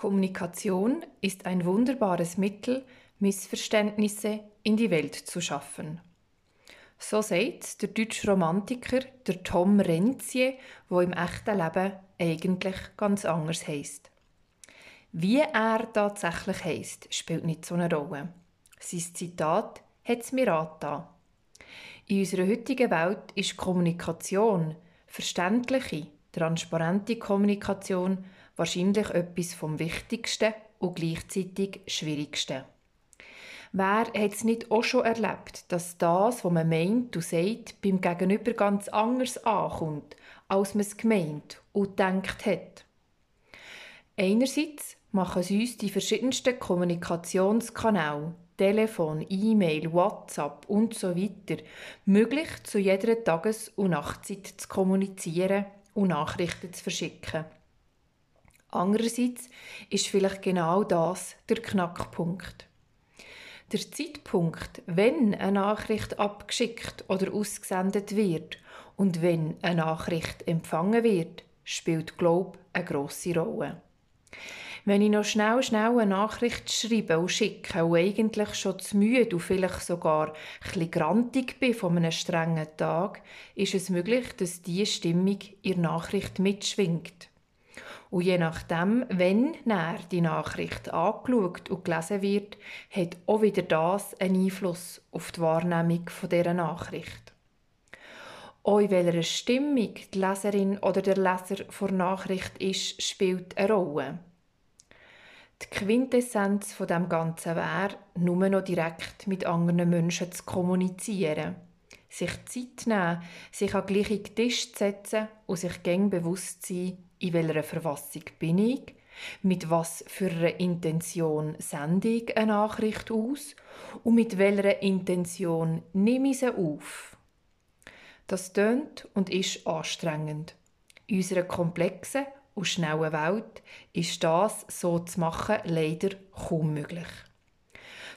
Kommunikation ist ein wunderbares Mittel, Missverständnisse in die Welt zu schaffen. So sagt der deutsche Romantiker der Tom Rentier, wo im echten Leben eigentlich ganz anders heisst. Wie er tatsächlich heisst, spielt nicht so eine Rolle. Sein Zitat hat es mir angetan. In unserer heutigen Welt ist Kommunikation, verständliche, transparente Kommunikation wahrscheinlich etwas vom Wichtigsten und gleichzeitig Schwierigsten. Wer hat es nicht auch schon erlebt, dass das, was man meint und sagt, beim Gegenüber ganz anders ankommt, als man es gemeint und gedacht hat? Einerseits machen es uns die verschiedensten Kommunikationskanäle, Telefon, E-Mail, WhatsApp und so weiter, möglich zu jeder Tages- und Nachtzeit zu kommunizieren und Nachrichten zu verschicken. Andererseits ist vielleicht genau das der Knackpunkt. Der Zeitpunkt, wenn eine Nachricht abgeschickt oder ausgesendet wird und wenn eine Nachricht empfangen wird, spielt Glaube eine grosse Rolle. Wenn ich noch schnell, schnell eine Nachricht schreibe und schicke und eigentlich schon zu müde und vielleicht sogar ein grantig bin von einem strengen Tag, ist es möglich, dass diese Stimmung in Nachricht mitschwingt. Und je nachdem, wenn näher die Nachricht angeschaut und gelesen wird, hat auch wieder das einen Einfluss auf die Wahrnehmung dieser Nachricht. Auch in welcher Stimmung die Leserin oder der Leser vor Nachricht ist, spielt eine Rolle. Die Quintessenz von dem Ganzen wäre, nur noch direkt mit anderen Menschen zu kommunizieren. Sich Zeit nehmen, sich an gleichen Tisch zu setzen und sich gäng bewusst sein, in welcher Verfassung bin ich, mit was für einer Intention sende ich eine Nachricht aus und mit welcher Intention nehme ich sie auf. Das tönt und ist anstrengend. In unserer komplexen und schnellen Welt ist das so zu machen leider kaum möglich.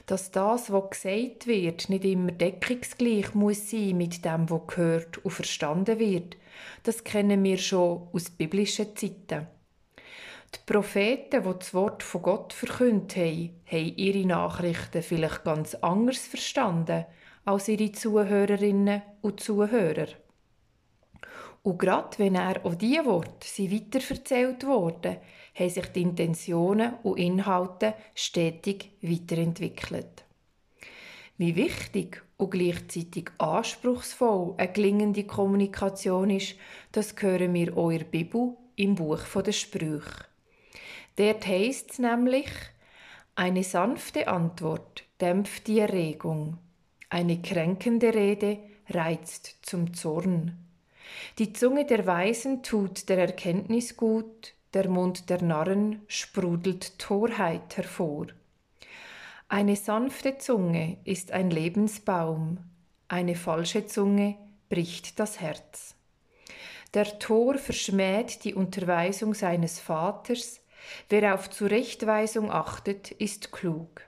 Dass das, was gesagt wird, nicht immer deckungsgleich muss sein mit dem, was gehört und verstanden wird, das kennen wir schon aus biblischen Zeiten. Die Propheten, die das Wort von Gott verkündet haben, haben ihre Nachrichten vielleicht ganz anders verstanden als ihre Zuhörerinnen und Zuhörer. Und gerade wenn er auf diese Worte weiterverzählt wurden, haben sich die Intentionen und Inhalte stetig weiterentwickelt. Wie wichtig und gleichzeitig anspruchsvoll eine gelingende Kommunikation ist, das hören wir auch Bibel im Buch der Sprüche. Dort heißt es nämlich, eine sanfte Antwort dämpft die Erregung, eine kränkende Rede reizt zum Zorn. Die Zunge der Weisen tut der Erkenntnis gut, der Mund der Narren sprudelt Torheit hervor. Eine sanfte Zunge ist ein Lebensbaum, eine falsche Zunge bricht das Herz. Der Tor verschmäht die Unterweisung seines Vaters, wer auf Zurechtweisung achtet, ist klug.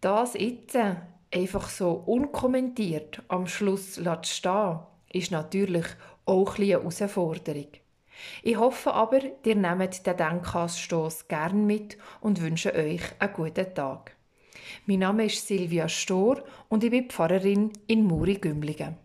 Das jetzt einfach so unkommentiert am Schluss stehen, ist natürlich auch eine Herausforderung. Ich hoffe aber, ihr nehmt den Denkanstoss gern mit und wünsche euch einen guten Tag. Mein Name ist Silvia Stor und ich bin Pfarrerin in Muri-Gümligen.